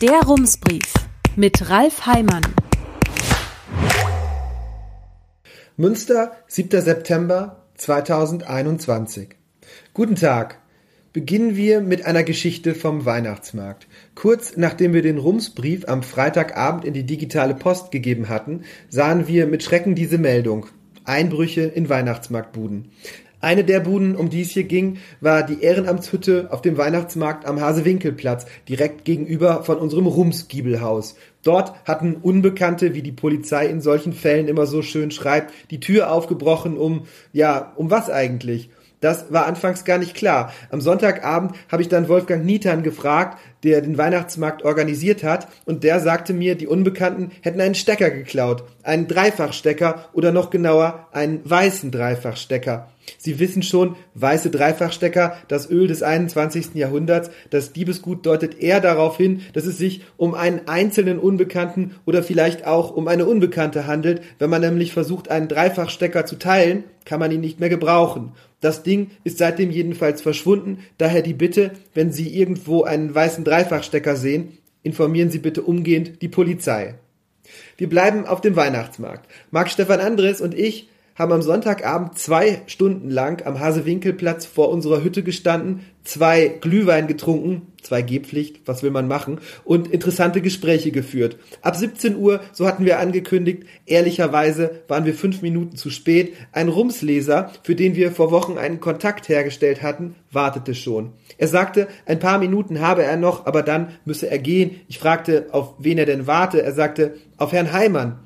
Der Rumsbrief mit Ralf Heimann. Münster, 7. September 2021. Guten Tag. Beginnen wir mit einer Geschichte vom Weihnachtsmarkt. Kurz nachdem wir den Rumsbrief am Freitagabend in die digitale Post gegeben hatten, sahen wir mit Schrecken diese Meldung. Einbrüche in Weihnachtsmarktbuden. Eine der Buden, um die es hier ging, war die Ehrenamtshütte auf dem Weihnachtsmarkt am Hasewinkelplatz, direkt gegenüber von unserem Rumsgiebelhaus. Dort hatten Unbekannte, wie die Polizei in solchen Fällen immer so schön schreibt, die Tür aufgebrochen, um, ja, um was eigentlich? Das war anfangs gar nicht klar. Am Sonntagabend habe ich dann Wolfgang Nietern gefragt, der den Weihnachtsmarkt organisiert hat, und der sagte mir, die Unbekannten hätten einen Stecker geklaut, einen Dreifachstecker oder noch genauer einen weißen Dreifachstecker. Sie wissen schon, weiße Dreifachstecker, das Öl des 21. Jahrhunderts, das Diebesgut deutet eher darauf hin, dass es sich um einen einzelnen Unbekannten oder vielleicht auch um eine Unbekannte handelt. Wenn man nämlich versucht, einen Dreifachstecker zu teilen, kann man ihn nicht mehr gebrauchen. Das Ding ist seitdem jedenfalls verschwunden, daher die Bitte, wenn Sie irgendwo einen weißen Dreifachstecker sehen, informieren Sie bitte umgehend die Polizei. Wir bleiben auf dem Weihnachtsmarkt. Marc Stefan Andres und ich haben am Sonntagabend zwei Stunden lang am Hasewinkelplatz vor unserer Hütte gestanden, zwei Glühwein getrunken, zwei Gehpflicht, was will man machen, und interessante Gespräche geführt. Ab 17 Uhr, so hatten wir angekündigt, ehrlicherweise waren wir fünf Minuten zu spät, ein Rumsleser, für den wir vor Wochen einen Kontakt hergestellt hatten, wartete schon. Er sagte, ein paar Minuten habe er noch, aber dann müsse er gehen. Ich fragte, auf wen er denn warte. Er sagte, auf Herrn Heimann.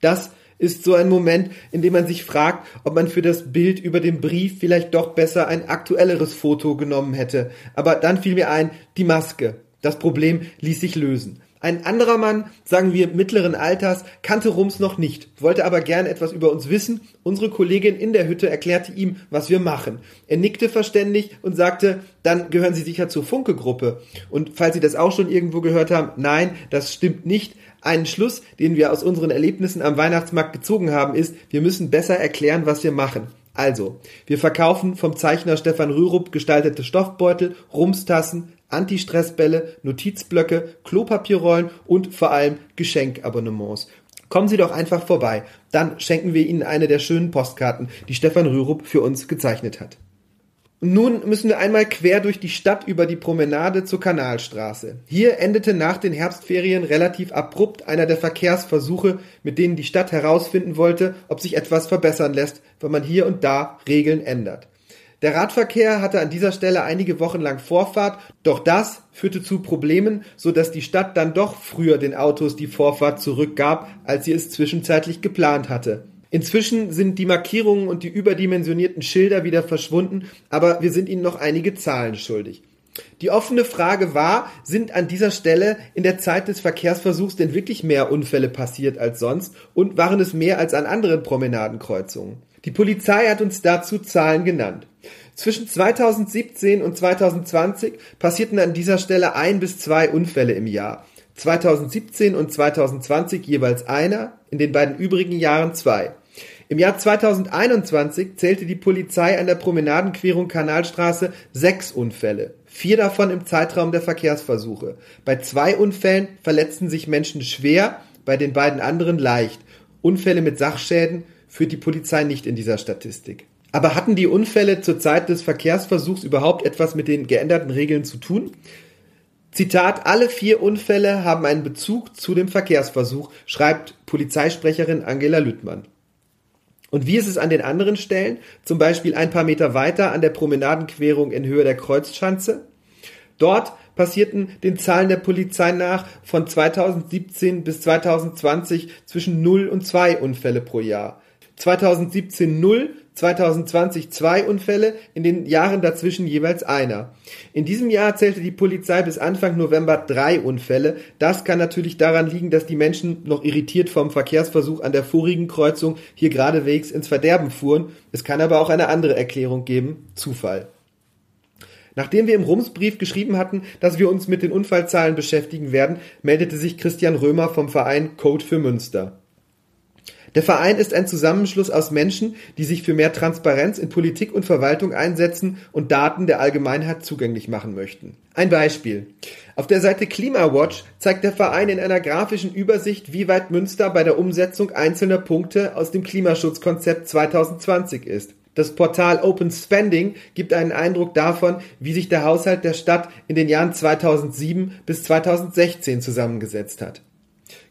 Das ist so ein Moment, in dem man sich fragt, ob man für das Bild über dem Brief vielleicht doch besser ein aktuelleres Foto genommen hätte. Aber dann fiel mir ein, die Maske. Das Problem ließ sich lösen. Ein anderer Mann, sagen wir mittleren Alters, kannte Rums noch nicht, wollte aber gern etwas über uns wissen. Unsere Kollegin in der Hütte erklärte ihm, was wir machen. Er nickte verständig und sagte, dann gehören Sie sicher zur Funke-Gruppe. Und falls Sie das auch schon irgendwo gehört haben, nein, das stimmt nicht. Ein Schluss, den wir aus unseren Erlebnissen am Weihnachtsmarkt gezogen haben, ist, wir müssen besser erklären, was wir machen. Also, wir verkaufen vom Zeichner Stefan Rürup gestaltete Stoffbeutel, Rumstassen, Anti-Stressbälle, Notizblöcke, Klopapierrollen und vor allem Geschenkabonnements. Kommen Sie doch einfach vorbei, dann schenken wir Ihnen eine der schönen Postkarten, die Stefan Rürup für uns gezeichnet hat. Nun müssen wir einmal quer durch die Stadt über die Promenade zur Kanalstraße. Hier endete nach den Herbstferien relativ abrupt einer der Verkehrsversuche, mit denen die Stadt herausfinden wollte, ob sich etwas verbessern lässt, wenn man hier und da Regeln ändert. Der Radverkehr hatte an dieser Stelle einige Wochen lang Vorfahrt, doch das führte zu Problemen, so dass die Stadt dann doch früher den Autos die Vorfahrt zurückgab, als sie es zwischenzeitlich geplant hatte. Inzwischen sind die Markierungen und die überdimensionierten Schilder wieder verschwunden, aber wir sind Ihnen noch einige Zahlen schuldig. Die offene Frage war, sind an dieser Stelle in der Zeit des Verkehrsversuchs denn wirklich mehr Unfälle passiert als sonst und waren es mehr als an anderen Promenadenkreuzungen? Die Polizei hat uns dazu Zahlen genannt. Zwischen 2017 und 2020 passierten an dieser Stelle ein bis zwei Unfälle im Jahr. 2017 und 2020 jeweils einer, in den beiden übrigen Jahren zwei. Im Jahr 2021 zählte die Polizei an der Promenadenquerung Kanalstraße sechs Unfälle, vier davon im Zeitraum der Verkehrsversuche. Bei zwei Unfällen verletzten sich Menschen schwer, bei den beiden anderen leicht. Unfälle mit Sachschäden führt die Polizei nicht in dieser Statistik. Aber hatten die Unfälle zur Zeit des Verkehrsversuchs überhaupt etwas mit den geänderten Regeln zu tun? Zitat, alle vier Unfälle haben einen Bezug zu dem Verkehrsversuch, schreibt Polizeisprecherin Angela Lüttmann. Und wie ist es an den anderen Stellen, zum Beispiel ein paar Meter weiter an der Promenadenquerung in Höhe der Kreuzschanze? Dort passierten den Zahlen der Polizei nach von 2017 bis 2020 zwischen 0 und 2 Unfälle pro Jahr. 2017 0, 2020 zwei Unfälle, in den Jahren dazwischen jeweils einer. In diesem Jahr zählte die Polizei bis Anfang November drei Unfälle. Das kann natürlich daran liegen, dass die Menschen noch irritiert vom Verkehrsversuch an der vorigen Kreuzung hier geradewegs ins Verderben fuhren. Es kann aber auch eine andere Erklärung geben. Zufall. Nachdem wir im Rumsbrief geschrieben hatten, dass wir uns mit den Unfallzahlen beschäftigen werden, meldete sich Christian Römer vom Verein Code für Münster. Der Verein ist ein Zusammenschluss aus Menschen, die sich für mehr Transparenz in Politik und Verwaltung einsetzen und Daten der Allgemeinheit zugänglich machen möchten. Ein Beispiel. Auf der Seite Klimawatch zeigt der Verein in einer grafischen Übersicht, wie weit Münster bei der Umsetzung einzelner Punkte aus dem Klimaschutzkonzept 2020 ist. Das Portal Open Spending gibt einen Eindruck davon, wie sich der Haushalt der Stadt in den Jahren 2007 bis 2016 zusammengesetzt hat.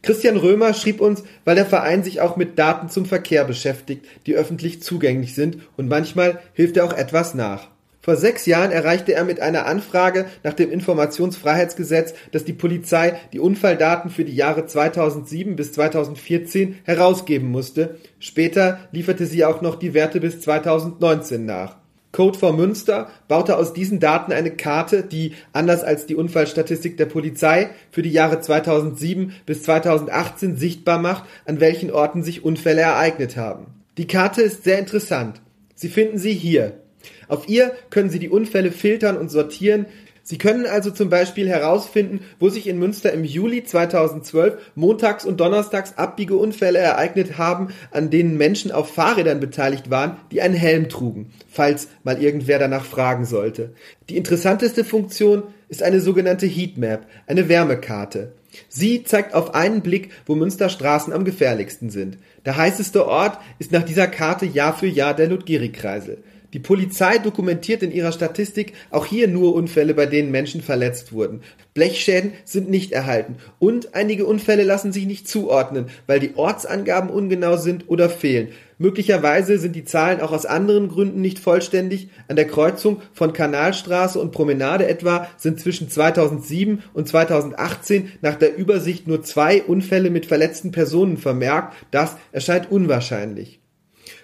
Christian Römer schrieb uns, weil der Verein sich auch mit Daten zum Verkehr beschäftigt, die öffentlich zugänglich sind und manchmal hilft er auch etwas nach. Vor sechs Jahren erreichte er mit einer Anfrage nach dem Informationsfreiheitsgesetz, dass die Polizei die Unfalldaten für die Jahre 2007 bis 2014 herausgeben musste. Später lieferte sie auch noch die Werte bis 2019 nach. Code for Münster baute aus diesen Daten eine Karte, die, anders als die Unfallstatistik der Polizei, für die Jahre 2007 bis 2018 sichtbar macht, an welchen Orten sich Unfälle ereignet haben. Die Karte ist sehr interessant. Sie finden sie hier. Auf ihr können Sie die Unfälle filtern und sortieren. Sie können also zum Beispiel herausfinden, wo sich in Münster im Juli 2012 montags und donnerstags Abbiegeunfälle ereignet haben, an denen Menschen auf Fahrrädern beteiligt waren, die einen Helm trugen, falls mal irgendwer danach fragen sollte. Die interessanteste Funktion ist eine sogenannte Heatmap, eine Wärmekarte. Sie zeigt auf einen Blick, wo Münsterstraßen am gefährlichsten sind. Der heißeste Ort ist nach dieser Karte Jahr für Jahr der Ludgeri-Kreisel. Die Polizei dokumentiert in ihrer Statistik auch hier nur Unfälle, bei denen Menschen verletzt wurden. Blechschäden sind nicht erhalten und einige Unfälle lassen sich nicht zuordnen, weil die Ortsangaben ungenau sind oder fehlen. Möglicherweise sind die Zahlen auch aus anderen Gründen nicht vollständig. An der Kreuzung von Kanalstraße und Promenade etwa sind zwischen 2007 und 2018 nach der Übersicht nur zwei Unfälle mit verletzten Personen vermerkt. Das erscheint unwahrscheinlich.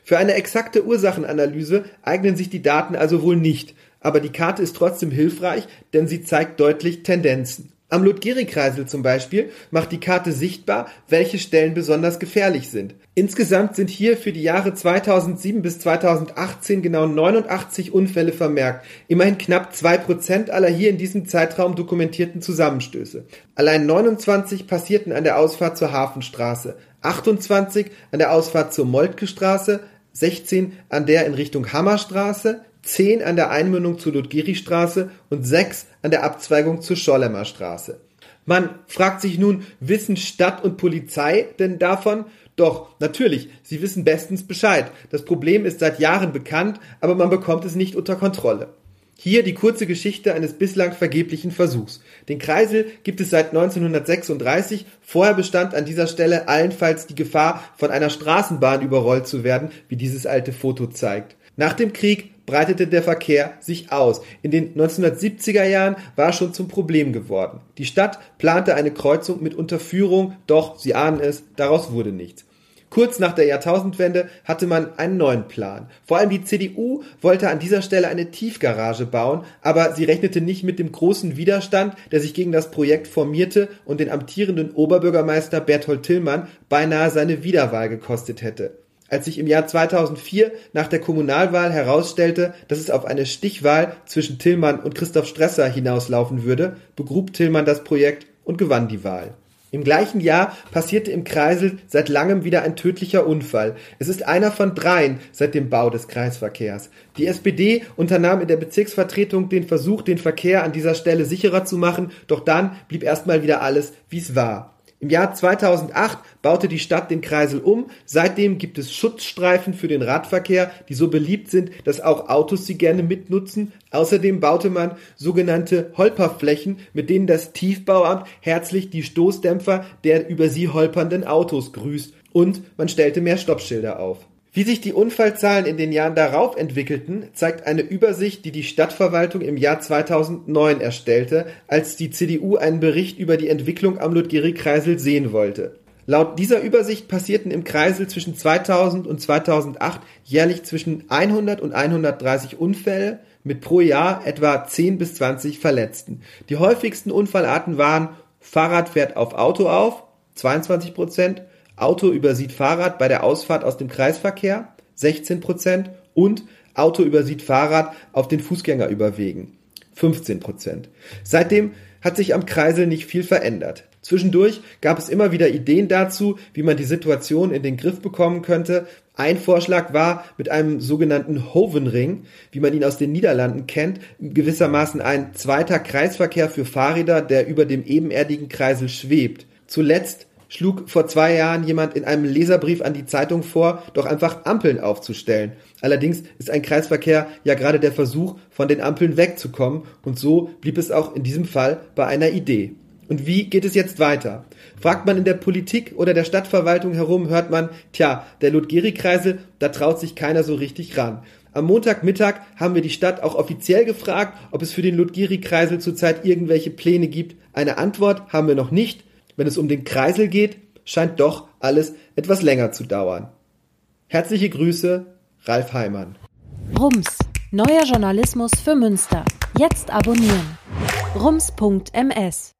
Für eine exakte Ursachenanalyse eignen sich die Daten also wohl nicht, aber die Karte ist trotzdem hilfreich, denn sie zeigt deutlich Tendenzen. Am Ludgeri-Kreisel zum Beispiel macht die Karte sichtbar, welche Stellen besonders gefährlich sind. Insgesamt sind hier für die Jahre 2007 bis 2018 genau 89 Unfälle vermerkt, immerhin knapp zwei Prozent aller hier in diesem Zeitraum dokumentierten Zusammenstöße. Allein 29 passierten an der Ausfahrt zur Hafenstraße, 28 an der Ausfahrt zur Moltke Straße, 16 an der in Richtung Hammerstraße, 10 an der Einmündung zur Ludgeri-Straße und 6 an der Abzweigung zur Schollemer Straße. Man fragt sich nun, wissen Stadt und Polizei denn davon? Doch, natürlich, sie wissen bestens Bescheid. Das Problem ist seit Jahren bekannt, aber man bekommt es nicht unter Kontrolle. Hier die kurze Geschichte eines bislang vergeblichen Versuchs. Den Kreisel gibt es seit 1936. Vorher bestand an dieser Stelle allenfalls die Gefahr, von einer Straßenbahn überrollt zu werden, wie dieses alte Foto zeigt. Nach dem Krieg breitete der Verkehr sich aus. In den 1970er Jahren war schon zum Problem geworden. Die Stadt plante eine Kreuzung mit Unterführung, doch, Sie ahnen es, daraus wurde nichts. Kurz nach der Jahrtausendwende hatte man einen neuen Plan. Vor allem die CDU wollte an dieser Stelle eine Tiefgarage bauen, aber sie rechnete nicht mit dem großen Widerstand, der sich gegen das Projekt formierte und den amtierenden Oberbürgermeister Berthold Tillmann beinahe seine Wiederwahl gekostet hätte. Als sich im Jahr 2004 nach der Kommunalwahl herausstellte, dass es auf eine Stichwahl zwischen Tillmann und Christoph Stresser hinauslaufen würde, begrub Tillmann das Projekt und gewann die Wahl. Im gleichen Jahr passierte im Kreisel seit langem wieder ein tödlicher Unfall. Es ist einer von dreien seit dem Bau des Kreisverkehrs. Die SPD unternahm in der Bezirksvertretung den Versuch, den Verkehr an dieser Stelle sicherer zu machen, doch dann blieb erstmal wieder alles, wie es war. Im Jahr 2008 baute die Stadt den Kreisel um. Seitdem gibt es Schutzstreifen für den Radverkehr, die so beliebt sind, dass auch Autos sie gerne mitnutzen. Außerdem baute man sogenannte Holperflächen, mit denen das Tiefbauamt herzlich die Stoßdämpfer der über sie holpernden Autos grüßt. Und man stellte mehr Stoppschilder auf. Wie sich die Unfallzahlen in den Jahren darauf entwickelten, zeigt eine Übersicht, die die Stadtverwaltung im Jahr 2009 erstellte, als die CDU einen Bericht über die Entwicklung am Ludgeri-Kreisel sehen wollte. Laut dieser Übersicht passierten im Kreisel zwischen 2000 und 2008 jährlich zwischen 100 und 130 Unfälle mit pro Jahr etwa 10 bis 20 Verletzten. Die häufigsten Unfallarten waren Fahrrad fährt auf Auto auf, 22 Prozent, Auto übersieht Fahrrad bei der Ausfahrt aus dem Kreisverkehr 16 Prozent und Auto übersieht Fahrrad auf den Fußgängerüberwegen 15 Prozent. Seitdem hat sich am Kreisel nicht viel verändert. Zwischendurch gab es immer wieder Ideen dazu, wie man die Situation in den Griff bekommen könnte. Ein Vorschlag war mit einem sogenannten Hovenring, wie man ihn aus den Niederlanden kennt, gewissermaßen ein zweiter Kreisverkehr für Fahrräder, der über dem ebenerdigen Kreisel schwebt. Zuletzt schlug vor zwei Jahren jemand in einem Leserbrief an die Zeitung vor, doch einfach Ampeln aufzustellen. Allerdings ist ein Kreisverkehr ja gerade der Versuch, von den Ampeln wegzukommen, und so blieb es auch in diesem Fall bei einer Idee. Und wie geht es jetzt weiter? Fragt man in der Politik oder der Stadtverwaltung herum, hört man, tja, der Ludgeri-Kreisel, da traut sich keiner so richtig ran. Am Montagmittag haben wir die Stadt auch offiziell gefragt, ob es für den Ludgeri-Kreisel zurzeit irgendwelche Pläne gibt. Eine Antwort haben wir noch nicht. Wenn es um den Kreisel geht, scheint doch alles etwas länger zu dauern. Herzliche Grüße, Ralf Heimann. Rums, neuer Journalismus für Münster. Jetzt abonnieren. rums.ms